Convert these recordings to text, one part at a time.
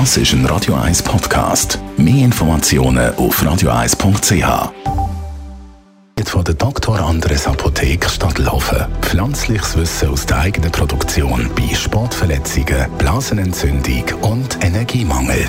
Das ist ein Radio 1 Podcast. Mehr Informationen auf radio1.ch. Von der Dr. Andres Apotheke Stadtlaufen. Pflanzliches Wissen aus der eigenen Produktion bei Sportverletzungen, Blasenentzündung und Energiemangel.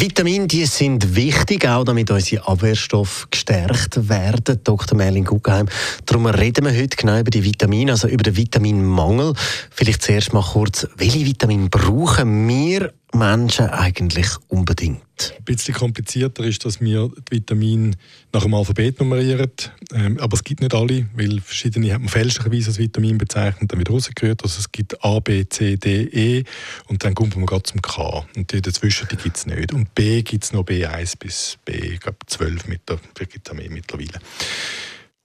Vitamine die sind wichtig, auch damit unsere Abwehrstoffe gestärkt werden. Dr. Merlin Guggenheim. Darum reden wir heute genau über die Vitamine, also über den Vitaminmangel. Vielleicht zuerst mal kurz, welche Vitamine brauchen wir Menschen eigentlich unbedingt? Ein bisschen komplizierter ist, dass wir die Vitamine nach dem Alphabet nummerieren. Ähm, aber es gibt nicht alle, weil verschiedene hat man fälschlicherweise als Vitamin bezeichnet, dann wieder rausgehört. Also es gibt A, B, C, D, E und dann kommt man gerade zum K. Und die dazwischen die gibt es nicht. Und B gibt es noch B1 bis B, ich glaube 12 mit der, gibt es mittlerweile.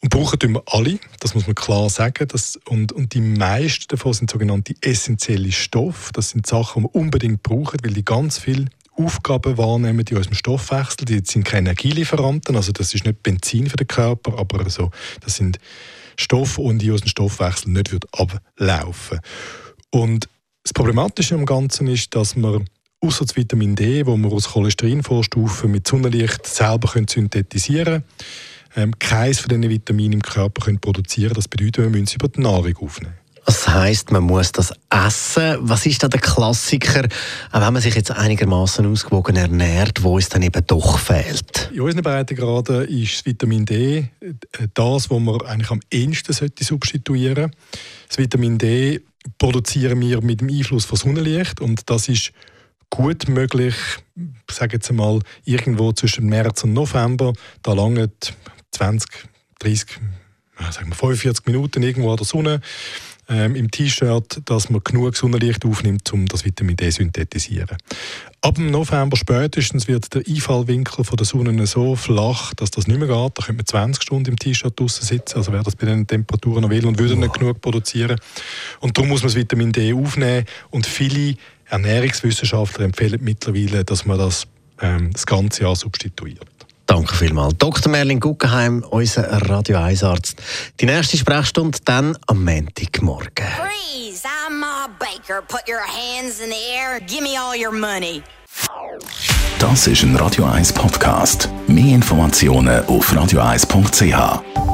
Und brauchen wir alle, das muss man klar sagen. Das, und, und die meisten davon sind sogenannte essentielle Stoffe. Das sind Sachen, die wir unbedingt brauchen, weil die ganz viel Aufgaben wahrnehmen in unserem Stoffwechsel. Die sind keine Energielieferanten, also das ist nicht Benzin für den Körper, aber also, das sind Stoffe, die unseren Stoffwechsel nicht wird ablaufen Und das Problematische am Ganzen ist, dass man außer das Vitamin D, wo wir aus Cholesterinvorstufen mit Sonnenlicht selber synthetisieren können, ähm, keines von diesen Vitaminen im Körper können produzieren Das bedeutet, wir müssen sie über die Nahrung aufnehmen. Das heisst, man muss das essen. Was ist da der Klassiker, auch wenn man sich jetzt einigermaßen ausgewogen ernährt, wo es dann eben doch fehlt? In unseren Breitengraden ist das Vitamin D das, was man eigentlich am ehesten substituieren sollte. Das Vitamin D produzieren wir mit dem Einfluss von Sonnenlicht und das ist gut möglich, ich sage jetzt einmal, irgendwo zwischen März und November. Da lange 20, 30, sagen wir 45 Minuten irgendwo an der Sonne ähm, im T-Shirt, dass man genug Sonnenlicht aufnimmt, um das Vitamin D zu synthetisieren. Ab dem November spätestens wird der Einfallwinkel von der Sonne so flach, dass das nicht mehr geht. Da könnte man 20 Stunden im T-Shirt draußen sitzen, also wer das bei den Temperaturen noch will und würde nicht genug produzieren. Und darum muss man das Vitamin D aufnehmen und viele Ernährungswissenschaftler empfehlen mittlerweile, dass man das ähm, das ganze Jahr substituiert. Danke vielmals. Dr. Merlin Guggenheim, unser Radio 1 Arzt. Die nächste Sprechstunde dann am Montagmorgen. Freeze! I'm Ma Baker. Put your hands in the air. Give me all your money. Das ist ein Radio 1 Podcast. Mehr Informationen auf radio1.ch.